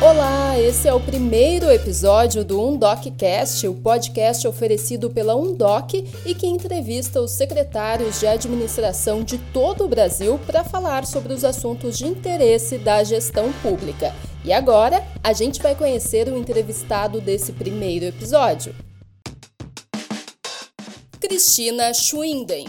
Olá, esse é o primeiro episódio do UndocCast, o podcast oferecido pela Undoc e que entrevista os secretários de administração de todo o Brasil para falar sobre os assuntos de interesse da gestão pública. E agora, a gente vai conhecer o entrevistado desse primeiro episódio. Cristina Schwinden.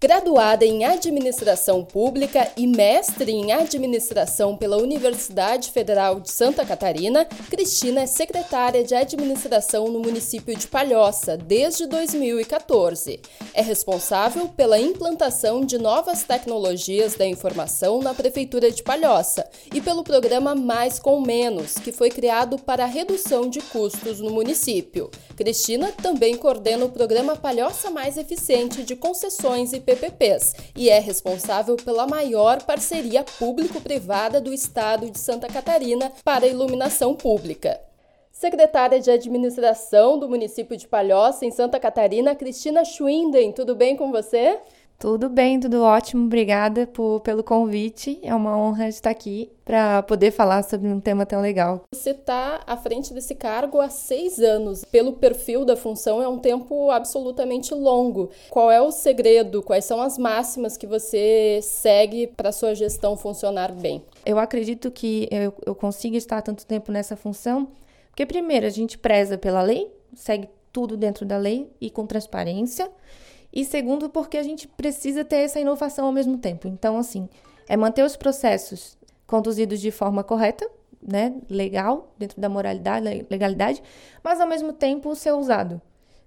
Graduada em Administração Pública e mestre em Administração pela Universidade Federal de Santa Catarina, Cristina é secretária de Administração no município de Palhoça desde 2014. É responsável pela implantação de novas tecnologias da informação na Prefeitura de Palhoça e pelo programa Mais com Menos, que foi criado para a redução de custos no município. Cristina também coordena o programa Palhoça Mais Eficiente de concessões e PPPs e é responsável pela maior parceria público-privada do estado de Santa Catarina para iluminação pública. Secretária de Administração do município de Palhoça, em Santa Catarina, Cristina Schwinden, tudo bem com você? Tudo bem, tudo ótimo. Obrigada por, pelo convite. É uma honra estar aqui para poder falar sobre um tema tão legal. Você está à frente desse cargo há seis anos. Pelo perfil da função, é um tempo absolutamente longo. Qual é o segredo? Quais são as máximas que você segue para sua gestão funcionar bem? Eu acredito que eu, eu consigo estar tanto tempo nessa função porque, primeiro, a gente preza pela lei, segue tudo dentro da lei e com transparência. E segundo, porque a gente precisa ter essa inovação ao mesmo tempo. Então, assim, é manter os processos conduzidos de forma correta, né, legal, dentro da moralidade, legalidade, mas ao mesmo tempo ser usado,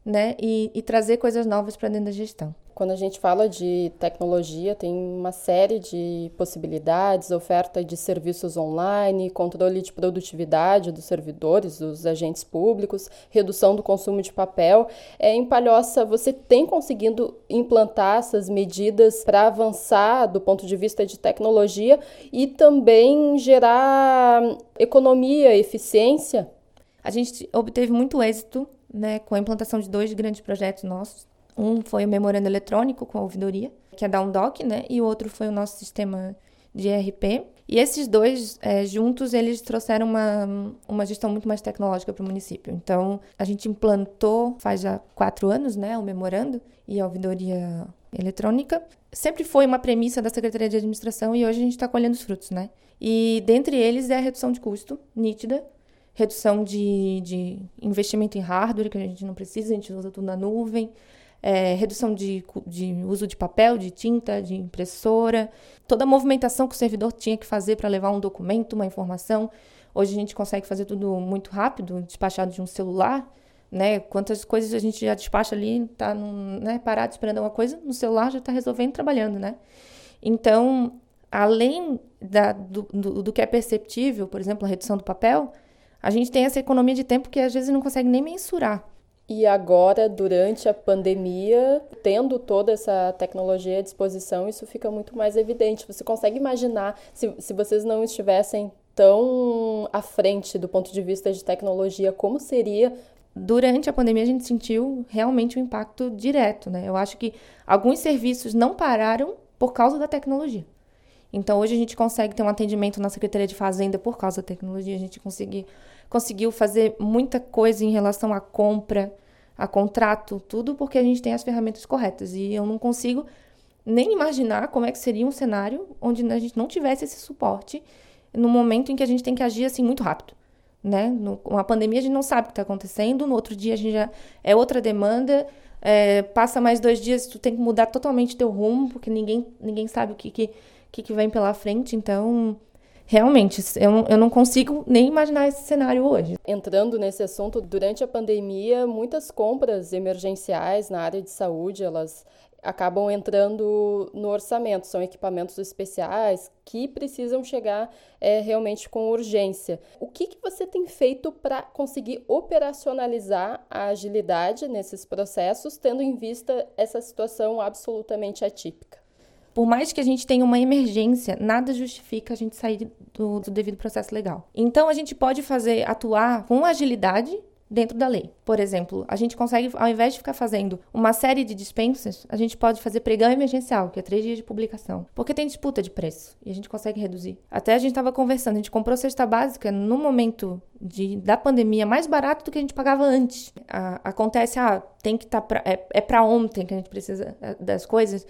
né, e, e trazer coisas novas para dentro da gestão. Quando a gente fala de tecnologia, tem uma série de possibilidades, oferta de serviços online, controle de produtividade dos servidores, dos agentes públicos, redução do consumo de papel. É, em Palhoça, você tem conseguido implantar essas medidas para avançar do ponto de vista de tecnologia e também gerar economia, eficiência? A gente obteve muito êxito né, com a implantação de dois grandes projetos nossos um foi o memorando eletrônico com a ouvidoria, que é da Undoc, né? E o outro foi o nosso sistema de ERP. E esses dois, é, juntos, eles trouxeram uma, uma gestão muito mais tecnológica para o município. Então, a gente implantou, faz já quatro anos, né, o memorando e a ouvidoria eletrônica. Sempre foi uma premissa da Secretaria de Administração e hoje a gente está colhendo os frutos, né? E dentre eles é a redução de custo, nítida, redução de, de investimento em hardware, que a gente não precisa, a gente usa tudo na nuvem, é, redução de, de uso de papel, de tinta, de impressora, toda a movimentação que o servidor tinha que fazer para levar um documento, uma informação. Hoje a gente consegue fazer tudo muito rápido, despachado de um celular, né? Quantas coisas a gente já despacha ali, tá num, né, parado esperando alguma coisa, no celular já está resolvendo, trabalhando, né? Então, além da, do, do, do que é perceptível, por exemplo, a redução do papel, a gente tem essa economia de tempo que às vezes não consegue nem mensurar. E agora, durante a pandemia, tendo toda essa tecnologia à disposição, isso fica muito mais evidente. Você consegue imaginar se, se vocês não estivessem tão à frente do ponto de vista de tecnologia, como seria durante a pandemia a gente sentiu realmente um impacto direto, né? Eu acho que alguns serviços não pararam por causa da tecnologia. Então hoje a gente consegue ter um atendimento na Secretaria de Fazenda por causa da tecnologia, a gente conseguiu, conseguiu fazer muita coisa em relação à compra, a contrato, tudo porque a gente tem as ferramentas corretas. E eu não consigo nem imaginar como é que seria um cenário onde a gente não tivesse esse suporte no momento em que a gente tem que agir assim muito rápido. Né? No, com a pandemia a gente não sabe o que está acontecendo, no outro dia a gente já é outra demanda, é, passa mais dois dias, tu tem que mudar totalmente teu rumo, porque ninguém, ninguém sabe o que, que, que vem pela frente, então realmente, eu, eu não consigo nem imaginar esse cenário hoje. Entrando nesse assunto, durante a pandemia, muitas compras emergenciais na área de saúde, elas acabam entrando no orçamento. São equipamentos especiais que precisam chegar é, realmente com urgência. O que, que você tem feito para conseguir operacionalizar a agilidade nesses processos, tendo em vista essa situação absolutamente atípica? Por mais que a gente tenha uma emergência, nada justifica a gente sair do, do devido processo legal. Então a gente pode fazer atuar com agilidade dentro da lei. Por exemplo, a gente consegue, ao invés de ficar fazendo uma série de dispensas, a gente pode fazer pregão emergencial, que é três dias de publicação. Porque tem disputa de preço e a gente consegue reduzir. Até a gente estava conversando, a gente comprou cesta básica no momento de, da pandemia mais barato do que a gente pagava antes. A, acontece, ah, tem que estar tá é, é para ontem que a gente precisa é, das coisas.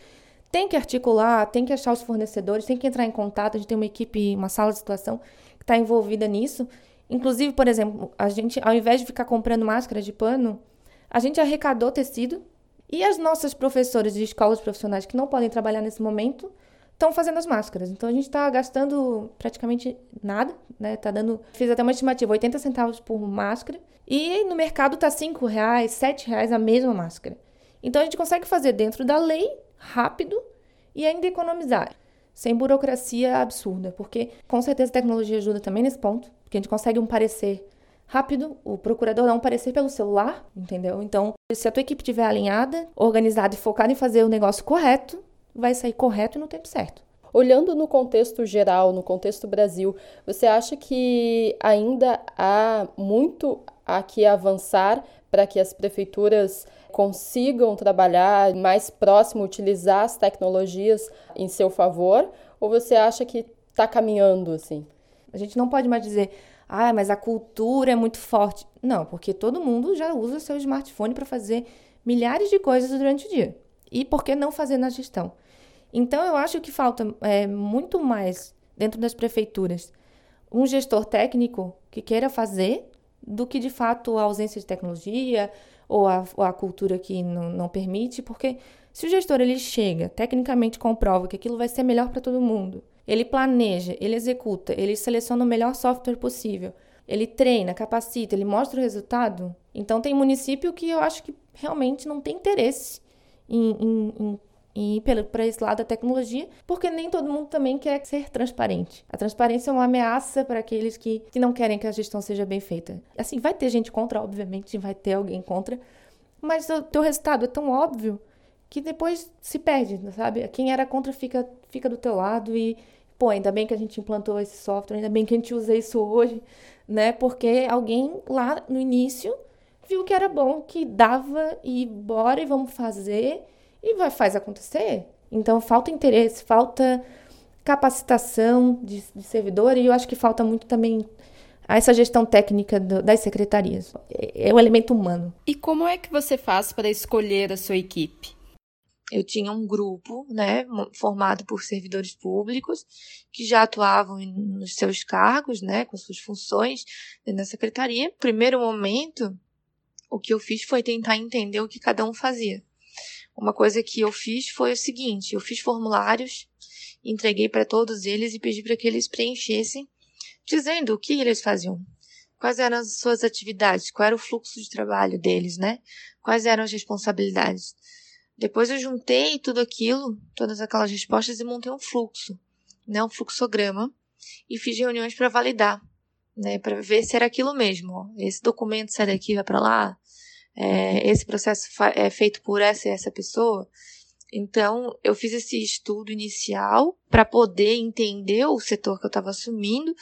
Tem que articular, tem que achar os fornecedores, tem que entrar em contato. A gente tem uma equipe, uma sala de situação que está envolvida nisso. Inclusive, por exemplo, a gente, ao invés de ficar comprando máscara de pano, a gente arrecadou tecido e as nossas professoras de escolas profissionais que não podem trabalhar nesse momento estão fazendo as máscaras. Então a gente está gastando praticamente nada, né? Tá dando, fiz até uma estimativa, 80 centavos por máscara e no mercado tá 5 reais, 7 reais a mesma máscara. Então a gente consegue fazer dentro da lei, rápido e ainda economizar, sem burocracia absurda, porque com certeza a tecnologia ajuda também nesse ponto. Porque a gente consegue um parecer rápido, o procurador dá um parecer pelo celular, entendeu? Então, se a tua equipe estiver alinhada, organizada e focada em fazer o negócio correto, vai sair correto no tempo certo. Olhando no contexto geral, no contexto Brasil, você acha que ainda há muito a que avançar para que as prefeituras consigam trabalhar mais próximo, utilizar as tecnologias em seu favor? Ou você acha que está caminhando assim? A gente não pode mais dizer, ah, mas a cultura é muito forte. Não, porque todo mundo já usa seu smartphone para fazer milhares de coisas durante o dia. E por que não fazer na gestão? Então, eu acho que falta é, muito mais dentro das prefeituras um gestor técnico que queira fazer do que de fato a ausência de tecnologia ou a, ou a cultura que não, não permite, porque se o gestor ele chega, tecnicamente comprova que aquilo vai ser melhor para todo mundo, ele planeja, ele executa, ele seleciona o melhor software possível, ele treina, capacita, ele mostra o resultado. Então, tem município que eu acho que realmente não tem interesse em, em, em ir para esse lado da tecnologia, porque nem todo mundo também quer ser transparente. A transparência é uma ameaça para aqueles que, que não querem que a gestão seja bem feita. Assim, vai ter gente contra, obviamente, vai ter alguém contra, mas o teu resultado é tão óbvio que depois se perde, sabe? Quem era contra fica, fica do teu lado e, pô, ainda bem que a gente implantou esse software, ainda bem que a gente usa isso hoje, né? Porque alguém lá no início viu que era bom, que dava e bora e vamos fazer e vai faz acontecer. Então falta interesse, falta capacitação de, de servidor e eu acho que falta muito também essa gestão técnica do, das secretarias. É, é o elemento humano. E como é que você faz para escolher a sua equipe? eu tinha um grupo, né, formado por servidores públicos que já atuavam nos seus cargos, né, com suas funções na secretaria. No primeiro momento, o que eu fiz foi tentar entender o que cada um fazia. Uma coisa que eu fiz foi o seguinte: eu fiz formulários, entreguei para todos eles e pedi para que eles preenchessem, dizendo o que eles faziam, quais eram as suas atividades, qual era o fluxo de trabalho deles, né? Quais eram as responsabilidades. Depois eu juntei tudo aquilo, todas aquelas respostas e montei um fluxo, né, um fluxograma e fiz reuniões para validar, né, para ver se era aquilo mesmo. Ó. Esse documento sai daqui vai para lá, é, esse processo é feito por essa e essa pessoa. Então, eu fiz esse estudo inicial para poder entender o setor que eu estava assumindo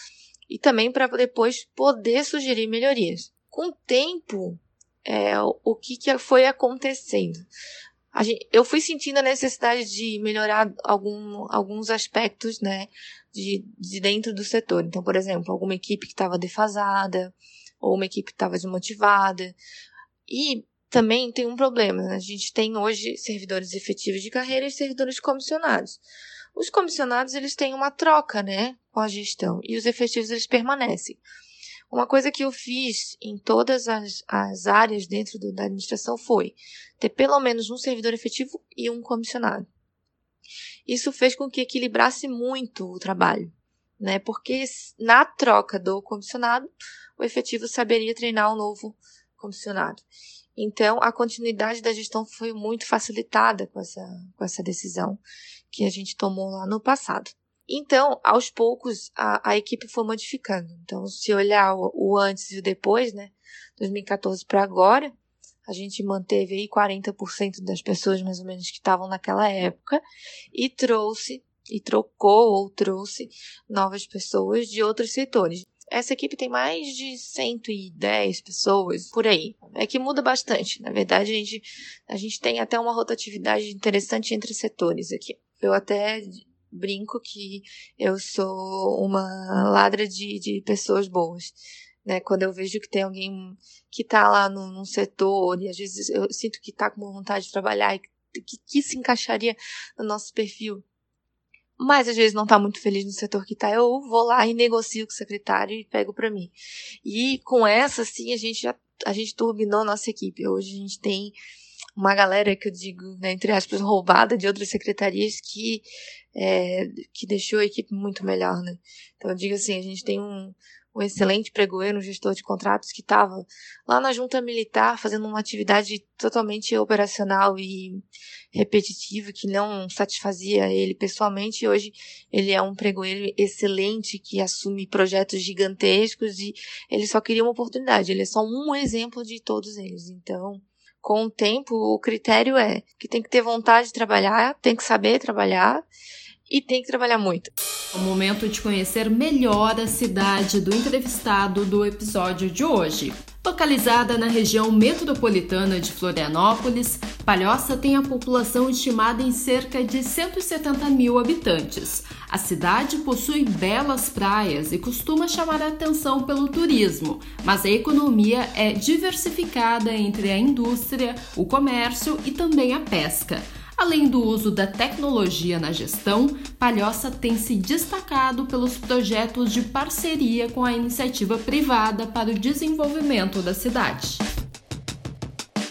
e também para depois poder sugerir melhorias. Com o tempo, é, o que, que foi acontecendo? Gente, eu fui sentindo a necessidade de melhorar algum, alguns aspectos, né, de, de dentro do setor. Então, por exemplo, alguma equipe que estava defasada, ou uma equipe que estava desmotivada. E também tem um problema, né? a gente tem hoje servidores efetivos de carreira e servidores comissionados. Os comissionados, eles têm uma troca, né, com a gestão, e os efetivos, eles permanecem. Uma coisa que eu fiz em todas as, as áreas dentro do, da administração foi ter pelo menos um servidor efetivo e um comissionado. Isso fez com que equilibrasse muito o trabalho, né? Porque na troca do comissionado, o efetivo saberia treinar o um novo comissionado. Então, a continuidade da gestão foi muito facilitada com essa, com essa decisão que a gente tomou lá no passado. Então, aos poucos, a, a equipe foi modificando. Então, se olhar o, o antes e o depois, né, 2014 para agora, a gente manteve aí 40% das pessoas mais ou menos que estavam naquela época e trouxe e trocou ou trouxe novas pessoas de outros setores. Essa equipe tem mais de 110 pessoas por aí. É que muda bastante. Na verdade, a gente, a gente tem até uma rotatividade interessante entre setores aqui. Eu até brinco que eu sou uma ladra de, de pessoas boas. Né? Quando eu vejo que tem alguém que está lá num, num, setor e às vezes eu sinto que está com vontade de trabalhar e que, que se encaixaria no nosso perfil, mas às vezes não está muito feliz no setor que está, eu vou lá e negocio com o secretário e pego para mim. E com essa, sim, a gente já a gente turbinou nossa equipe. Hoje a gente tem uma galera que eu digo, né, entre aspas, roubada de outras secretarias que, é, que deixou a equipe muito melhor, né? Então eu digo assim, a gente tem um, um excelente pregoeiro, um gestor de contratos que estava lá na junta militar fazendo uma atividade totalmente operacional e repetitiva que não satisfazia ele pessoalmente. E hoje ele é um pregoeiro excelente que assume projetos gigantescos e ele só queria uma oportunidade. Ele é só um exemplo de todos eles. Então, com o tempo, o critério é que tem que ter vontade de trabalhar, tem que saber trabalhar e tem que trabalhar muito. É o momento de conhecer melhor a cidade do entrevistado do episódio de hoje. Localizada na região metropolitana de Florianópolis, Palhoça tem a população estimada em cerca de 170 mil habitantes. A cidade possui belas praias e costuma chamar a atenção pelo turismo, mas a economia é diversificada entre a indústria, o comércio e também a pesca. Além do uso da tecnologia na gestão, Palhoça tem se destacado pelos projetos de parceria com a iniciativa privada para o desenvolvimento da cidade.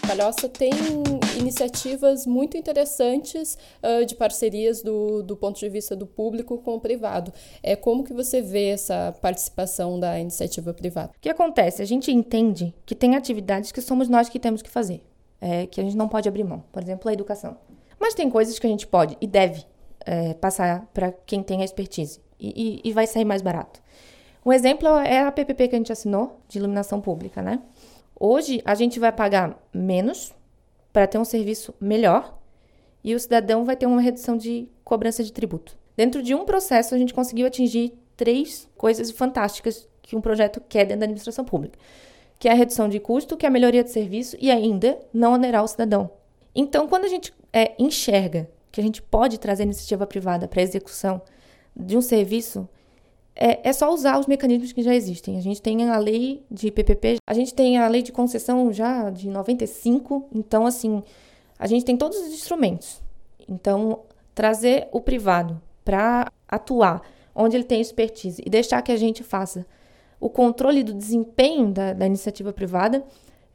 Palhoça tem iniciativas muito interessantes uh, de parcerias do, do ponto de vista do público com o privado. É como que você vê essa participação da iniciativa privada? O que acontece? A gente entende que tem atividades que somos nós que temos que fazer, é, que a gente não pode abrir mão. Por exemplo, a educação. Mas tem coisas que a gente pode e deve é, passar para quem tem a expertise e, e, e vai sair mais barato. Um exemplo é a PPP que a gente assinou de iluminação pública, né? Hoje a gente vai pagar menos para ter um serviço melhor e o cidadão vai ter uma redução de cobrança de tributo. Dentro de um processo a gente conseguiu atingir três coisas fantásticas que um projeto quer dentro da administração pública, que é a redução de custo, que é a melhoria de serviço e ainda não onerar o cidadão. Então, quando a gente é, enxerga que a gente pode trazer iniciativa privada para a execução de um serviço, é, é, só usar os mecanismos que já existem. A gente tem a lei de PPP, a gente tem a lei de concessão já de 95, então, assim, a gente tem todos os instrumentos. Então, trazer o privado para atuar onde ele tem expertise e deixar que a gente faça o controle do desempenho da, da iniciativa privada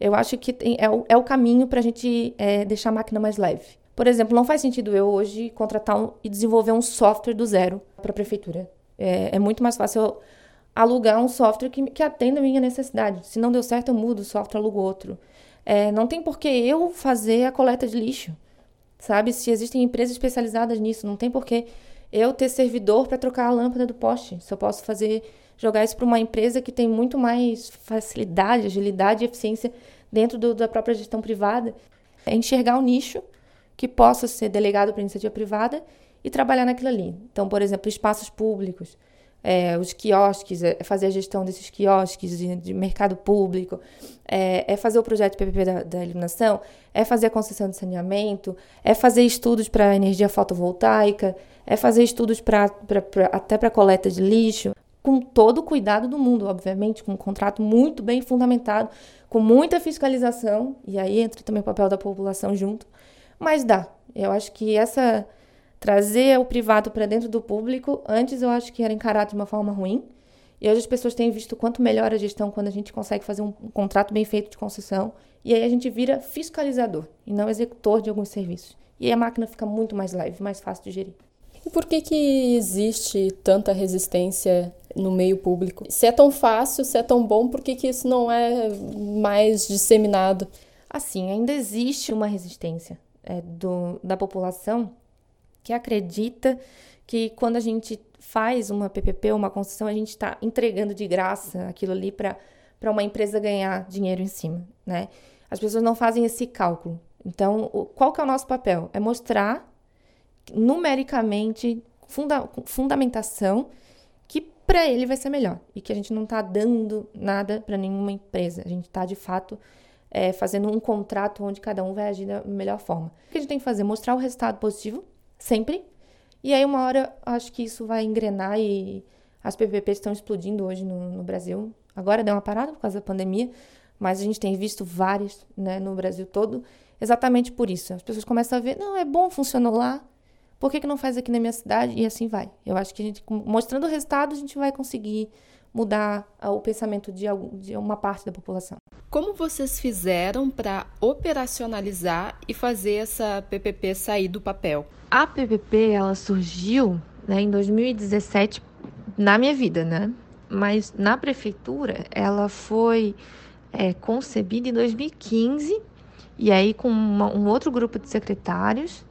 eu acho que tem, é, o, é o caminho para a gente é, deixar a máquina mais leve. Por exemplo, não faz sentido eu hoje contratar um, e desenvolver um software do zero para a prefeitura. É, é, muito mais fácil eu alugar um software que, que atenda a minha necessidade. Se não deu certo, eu mudo o software, alugo outro. É, não tem por que eu fazer a coleta de lixo, sabe? Se existem empresas especializadas nisso, não tem por que eu ter servidor para trocar a lâmpada do poste. Se eu posso fazer jogar isso para uma empresa que tem muito mais facilidade, agilidade e eficiência dentro do, da própria gestão privada. É enxergar um nicho que possa ser delegado para iniciativa privada e trabalhar naquilo ali. Então, por exemplo, espaços públicos, é, os quiosques, é fazer a gestão desses quiosques de, de mercado público, é, é, fazer o projeto PPP da, da, iluminação, é fazer a concessão de saneamento, é fazer estudos para energia fotovoltaica, é fazer estudos pra, pra, pra até para coleta de lixo, com todo o cuidado do mundo, obviamente, com um contrato muito bem fundamentado, com muita fiscalização, e aí entra também o papel da população junto, mas dá. Eu acho que essa trazer o privado para dentro do público, antes eu acho que era encarado de uma forma ruim, e hoje as pessoas têm visto quanto melhor a gestão quando a gente consegue fazer um, um contrato bem feito de concessão, e aí a gente vira fiscalizador e não executor de alguns serviços. E aí a máquina fica muito mais leve, mais fácil de gerir. E por que, que existe tanta resistência no meio público? Se é tão fácil, se é tão bom, por que, que isso não é mais disseminado? Assim, ainda existe uma resistência é, do, da população que acredita que quando a gente faz uma PPP, uma concessão, a gente está entregando de graça aquilo ali para uma empresa ganhar dinheiro em cima, né? As pessoas não fazem esse cálculo. Então, o, qual que é o nosso papel? É mostrar numericamente, funda, fundamentação, que para ele vai ser melhor e que a gente não está dando nada para nenhuma empresa. A gente está de fato é, fazendo um contrato onde cada um vai agir da melhor forma. O que a gente tem que fazer? Mostrar o resultado positivo, sempre. E aí, uma hora, acho que isso vai engrenar e as PPPs estão explodindo hoje no, no Brasil. Agora deu uma parada por causa da pandemia, mas a gente tem visto várias né, no Brasil todo, exatamente por isso. As pessoas começam a ver, não, é bom, funcionou lá, por que, que não faz aqui na minha cidade? E assim vai. Eu acho que a gente, mostrando o resultado, a gente vai conseguir mudar o pensamento de, de uma parte da população. Como vocês fizeram para operacionalizar e fazer essa PPP sair do papel? A PPP ela surgiu né, em 2017 na minha vida, né? Mas na prefeitura ela foi é, concebida em 2015 e aí com uma, um outro grupo de secretários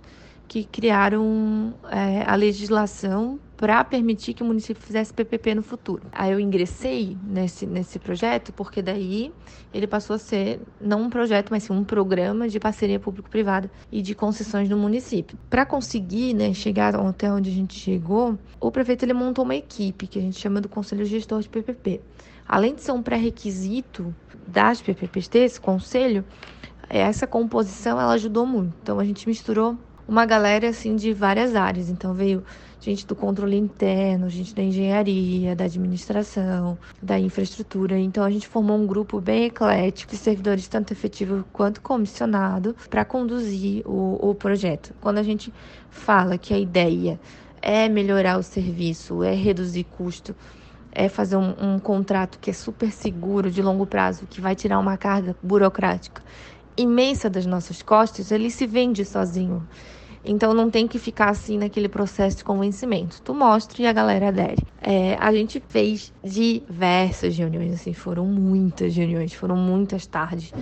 que criaram é, a legislação para permitir que o município fizesse PPP no futuro. Aí eu ingressei nesse, nesse projeto porque daí ele passou a ser não um projeto, mas sim um programa de parceria público-privada e de concessões no município. Para conseguir né, chegar até onde a gente chegou, o prefeito ele montou uma equipe que a gente chama do Conselho Gestor de PPP. Além de ser um pré-requisito das PPPs ter esse conselho, essa composição ela ajudou muito. Então a gente misturou uma galera assim de várias áreas. Então veio gente do controle interno, gente da engenharia, da administração, da infraestrutura. Então a gente formou um grupo bem eclético de servidores tanto efetivo quanto comissionado para conduzir o, o projeto. Quando a gente fala que a ideia é melhorar o serviço, é reduzir custo, é fazer um, um contrato que é super seguro, de longo prazo, que vai tirar uma carga burocrática imensa das nossas costas, ele se vende sozinho. Então não tem que ficar assim naquele processo de convencimento. Tu mostra e a galera adere. É, a gente fez diversas reuniões, assim, foram muitas reuniões, foram muitas tardes.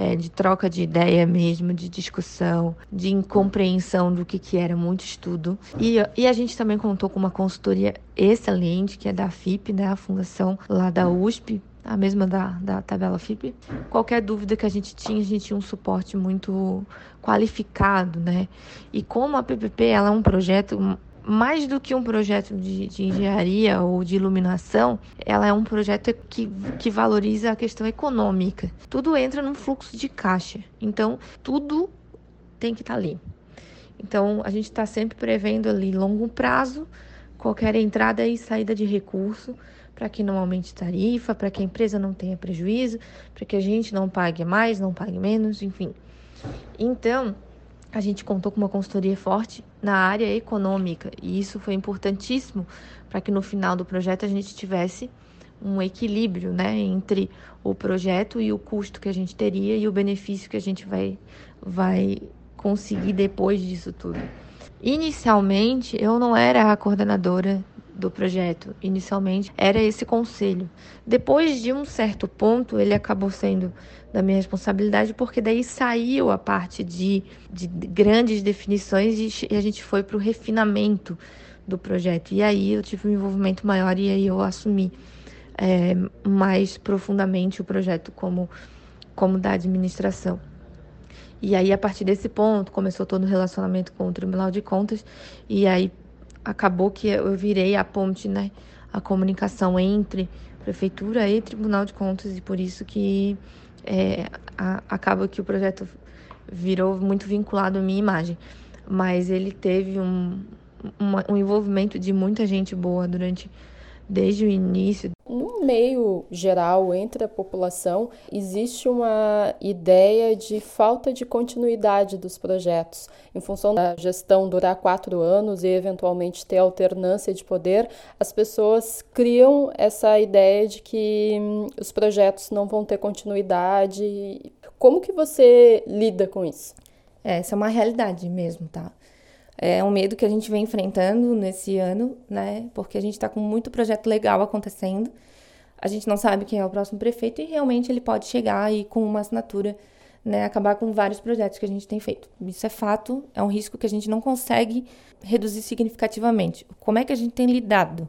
É, de troca de ideia mesmo, de discussão, de incompreensão do que, que era muito estudo. E, e a gente também contou com uma consultoria excelente, que é da FIP, né, a fundação lá da USP, a mesma da, da tabela FIP. Qualquer dúvida que a gente tinha, a gente tinha um suporte muito qualificado, né? E como a PPP ela é um projeto mais do que um projeto de, de, engenharia ou de iluminação, ela é um projeto que, que valoriza a questão econômica. Tudo entra num fluxo de caixa. Então, tudo tem que estar tá ali. Então, a gente está sempre prevendo ali longo prazo, qualquer entrada e saída de recurso para que não aumente tarifa, para que a empresa não tenha prejuízo, para que a gente não pague mais, não pague menos, enfim. Então, a gente contou com uma consultoria forte na área econômica e isso foi importantíssimo para que no final do projeto a gente tivesse um equilíbrio né, entre o projeto e o custo que a gente teria e o benefício que a gente vai, vai conseguir depois disso tudo. Inicialmente, eu não era a coordenadora do projeto. Inicialmente era esse conselho. Depois de um certo ponto, ele acabou sendo da minha responsabilidade, porque daí saiu a parte de, de grandes definições e, a gente foi para o refinamento do projeto. E aí eu tive um envolvimento maior e aí eu assumi é, mais profundamente o projeto como, como da administração. E aí, a partir desse ponto, começou todo o relacionamento com o Tribunal de Contas, e aí acabou que eu virei a ponte, né? A comunicação entre prefeitura e Tribunal de Contas e por isso que é, a, acaba que o projeto virou muito vinculado à minha imagem. Mas ele teve um, uma, um envolvimento de muita gente boa durante desde o início. Meio geral, entre a população, existe uma ideia de falta de continuidade dos projetos. Em função da gestão durar quatro anos e eventualmente ter alternância de poder, as pessoas criam essa ideia de que hum, os projetos não vão ter continuidade. Como que você lida com isso? É, essa é uma realidade mesmo, tá? É um medo que a gente vem enfrentando nesse ano, né? Porque a gente está com muito projeto legal acontecendo. A gente não sabe quem é o próximo prefeito e realmente ele pode chegar e com uma assinatura, né, acabar com vários projetos que a gente tem feito. Isso é fato, é um risco que a gente não consegue reduzir significativamente. Como é que a gente tem lidado?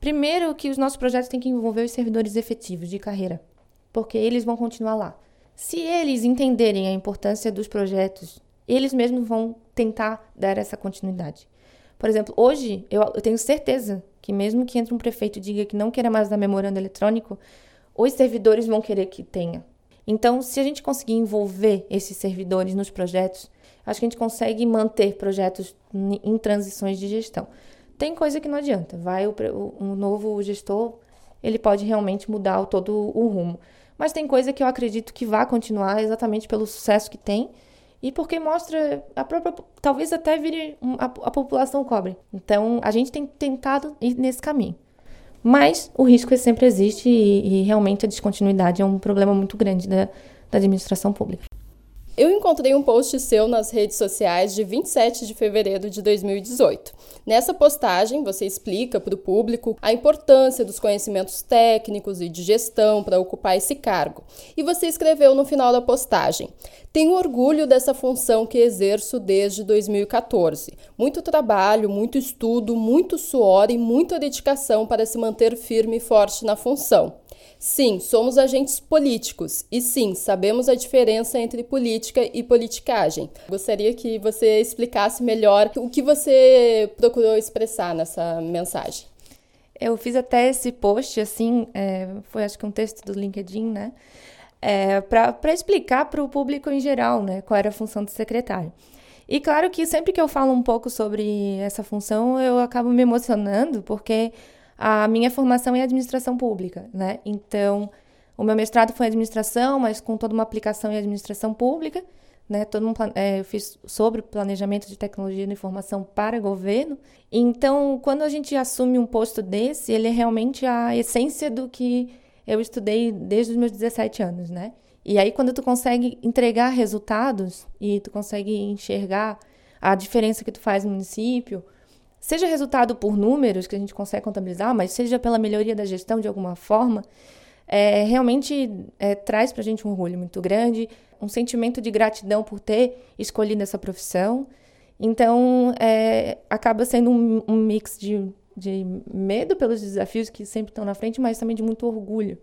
Primeiro, que os nossos projetos têm que envolver os servidores efetivos de carreira, porque eles vão continuar lá. Se eles entenderem a importância dos projetos eles mesmos vão tentar dar essa continuidade. Por exemplo, hoje eu, eu tenho certeza que mesmo que entre um prefeito e diga que não queira mais dar memorando eletrônico, os servidores vão querer que tenha. Então, se a gente conseguir envolver esses servidores nos projetos, acho que a gente consegue manter projetos em transições de gestão. Tem coisa que não adianta, vai o, novo gestor, ele pode realmente mudar todo o rumo. Mas tem coisa que eu acredito que vai continuar exatamente pelo sucesso que tem e porque mostra a própria. Talvez até vire a, a população cobre. Então a gente tem tentado ir nesse caminho. Mas o risco sempre existe e, e realmente a descontinuidade é um problema muito grande da, da administração pública. Eu encontrei um post seu nas redes sociais de 27 de fevereiro de 2018. Nessa postagem, você explica para o público a importância dos conhecimentos técnicos e de gestão para ocupar esse cargo. E você escreveu no final da postagem: Tenho orgulho dessa função que exerço desde 2014. Muito trabalho, muito estudo, muito suor e muita dedicação para se manter firme e forte na função. Sim, somos agentes políticos e sim, sabemos a diferença entre política e politicagem. Gostaria que você explicasse melhor o que você procurou expressar nessa mensagem. Eu fiz até esse post, assim, é, foi acho que um texto do LinkedIn, né? É, para explicar para o público em geral, né, qual era a função do secretário. E claro que sempre que eu falo um pouco sobre essa função, eu acabo me emocionando, porque a minha formação é administração pública, né? Então, o meu mestrado foi em administração, mas com toda uma aplicação em administração pública, né? Todo um, é, eu fiz sobre planejamento de tecnologia de informação para governo. Então, quando a gente assume um posto desse, ele é realmente a essência do que eu estudei desde os meus 17 anos, né? E aí, quando tu consegue entregar resultados e tu consegue enxergar a diferença que tu faz no município, seja resultado por números que a gente consegue contabilizar, mas seja pela melhoria da gestão de alguma forma, é, realmente é, traz para a gente um orgulho muito grande, um sentimento de gratidão por ter escolhido essa profissão. Então, é, acaba sendo um, um mix de, de medo pelos desafios que sempre estão na frente, mas também de muito orgulho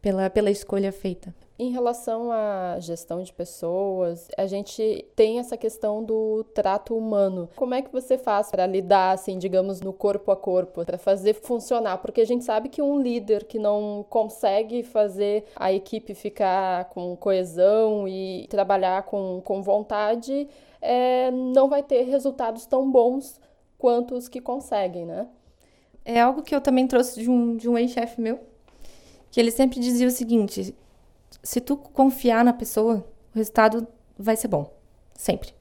pela, pela escolha feita. Em relação à gestão de pessoas, a gente tem essa questão do trato humano. Como é que você faz para lidar, assim, digamos, no corpo a corpo, para fazer funcionar? Porque a gente sabe que um líder que não consegue fazer a equipe ficar com coesão e trabalhar com, com vontade, é, não vai ter resultados tão bons quanto os que conseguem, né? É algo que eu também trouxe de um, de um ex-chefe meu, que ele sempre dizia o seguinte: se tu confiar na pessoa, o resultado vai ser bom. Sempre.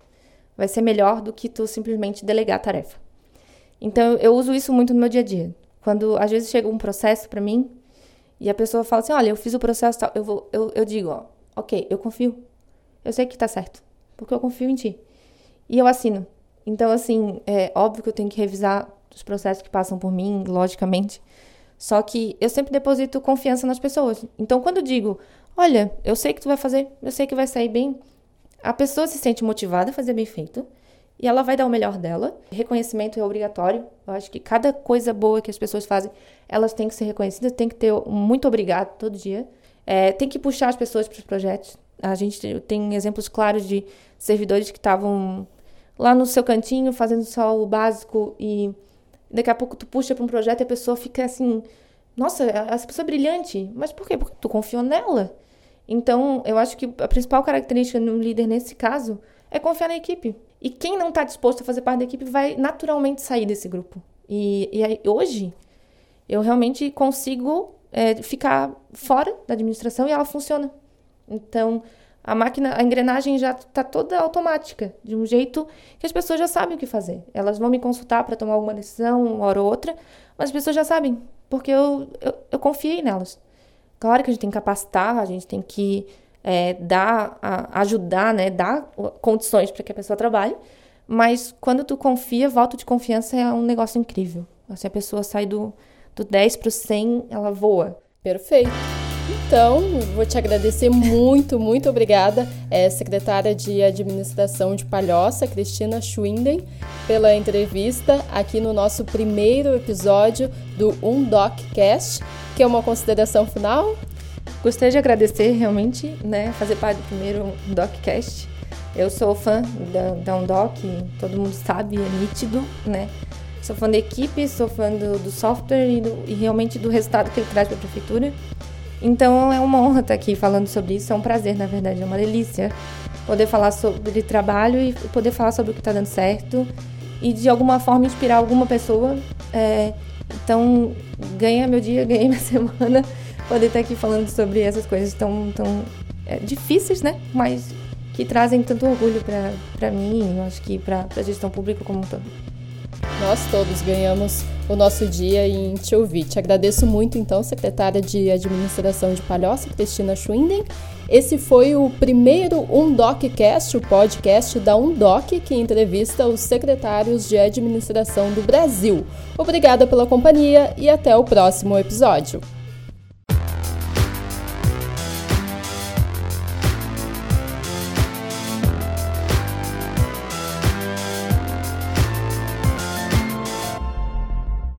Vai ser melhor do que tu simplesmente delegar a tarefa. Então, eu uso isso muito no meu dia a dia. Quando às vezes chega um processo para mim e a pessoa fala assim: Olha, eu fiz o processo tal, eu, vou, eu, eu digo: ó, Ok, eu confio. Eu sei que tá certo. Porque eu confio em ti. E eu assino. Então, assim, é óbvio que eu tenho que revisar os processos que passam por mim, logicamente. Só que eu sempre deposito confiança nas pessoas. Então, quando eu digo, olha, eu sei que tu vai fazer, eu sei que vai sair bem. A pessoa se sente motivada a fazer bem feito e ela vai dar o melhor dela. Reconhecimento é obrigatório. Eu acho que cada coisa boa que as pessoas fazem, elas têm que ser reconhecidas, tem que ter um muito obrigado todo dia. É, tem que puxar as pessoas para os projetos. A gente tem exemplos claros de servidores que estavam lá no seu cantinho fazendo só o básico e daqui a pouco tu puxa para um projeto e a pessoa fica assim, nossa, essa pessoa é brilhante. Mas por quê? Porque tu confiou nela. Então, eu acho que a principal característica no líder nesse caso é confiar na equipe. E quem não está disposto a fazer parte da equipe vai naturalmente sair desse grupo. E, e aí, hoje, eu realmente consigo é, ficar fora da administração e ela funciona. Então, a máquina, a engrenagem já está toda automática, de um jeito que as pessoas já sabem o que fazer. Elas vão me consultar para tomar alguma decisão, uma hora ou outra, mas as pessoas já sabem, porque eu, eu, eu confiei nelas. Claro que a gente tem que capacitar, a gente tem que é, dar, a, ajudar, né, dar condições para que a pessoa trabalhe, mas quando tu confia, voto de confiança é um negócio incrível. Se a pessoa sai do, do 10 para o 100, ela voa. Perfeito. Então, vou te agradecer muito, muito obrigada, é, secretária de Administração de Palhoça, Cristina Schwinden, pela entrevista aqui no nosso primeiro episódio do UndocCast que é uma consideração final? Gostaria de agradecer realmente, né, fazer parte do primeiro DocCast. Eu sou fã da, da Undoc, todo mundo sabe, é nítido, né? Sou fã da equipe, sou fã do, do software e, do, e, realmente do resultado que ele traz para a prefeitura. Então é uma honra estar aqui falando sobre isso, é um prazer, na verdade, é uma delícia poder falar sobre trabalho e poder falar sobre o que está dando certo e de alguma forma inspirar alguma pessoa. É, então, ganha meu dia, ganha minha semana, poder estar aqui falando sobre essas coisas tão, tão é, difíceis, né? Mas que trazem tanto orgulho para mim, eu acho que para a gestão pública como um todo. Nós todos ganhamos o nosso dia em te ouvir. Te agradeço muito, então, secretária de Administração de Palhoça, Cristina Schwinden. Esse foi o primeiro UndocCast, o podcast da Undoc, que entrevista os secretários de administração do Brasil. Obrigada pela companhia e até o próximo episódio.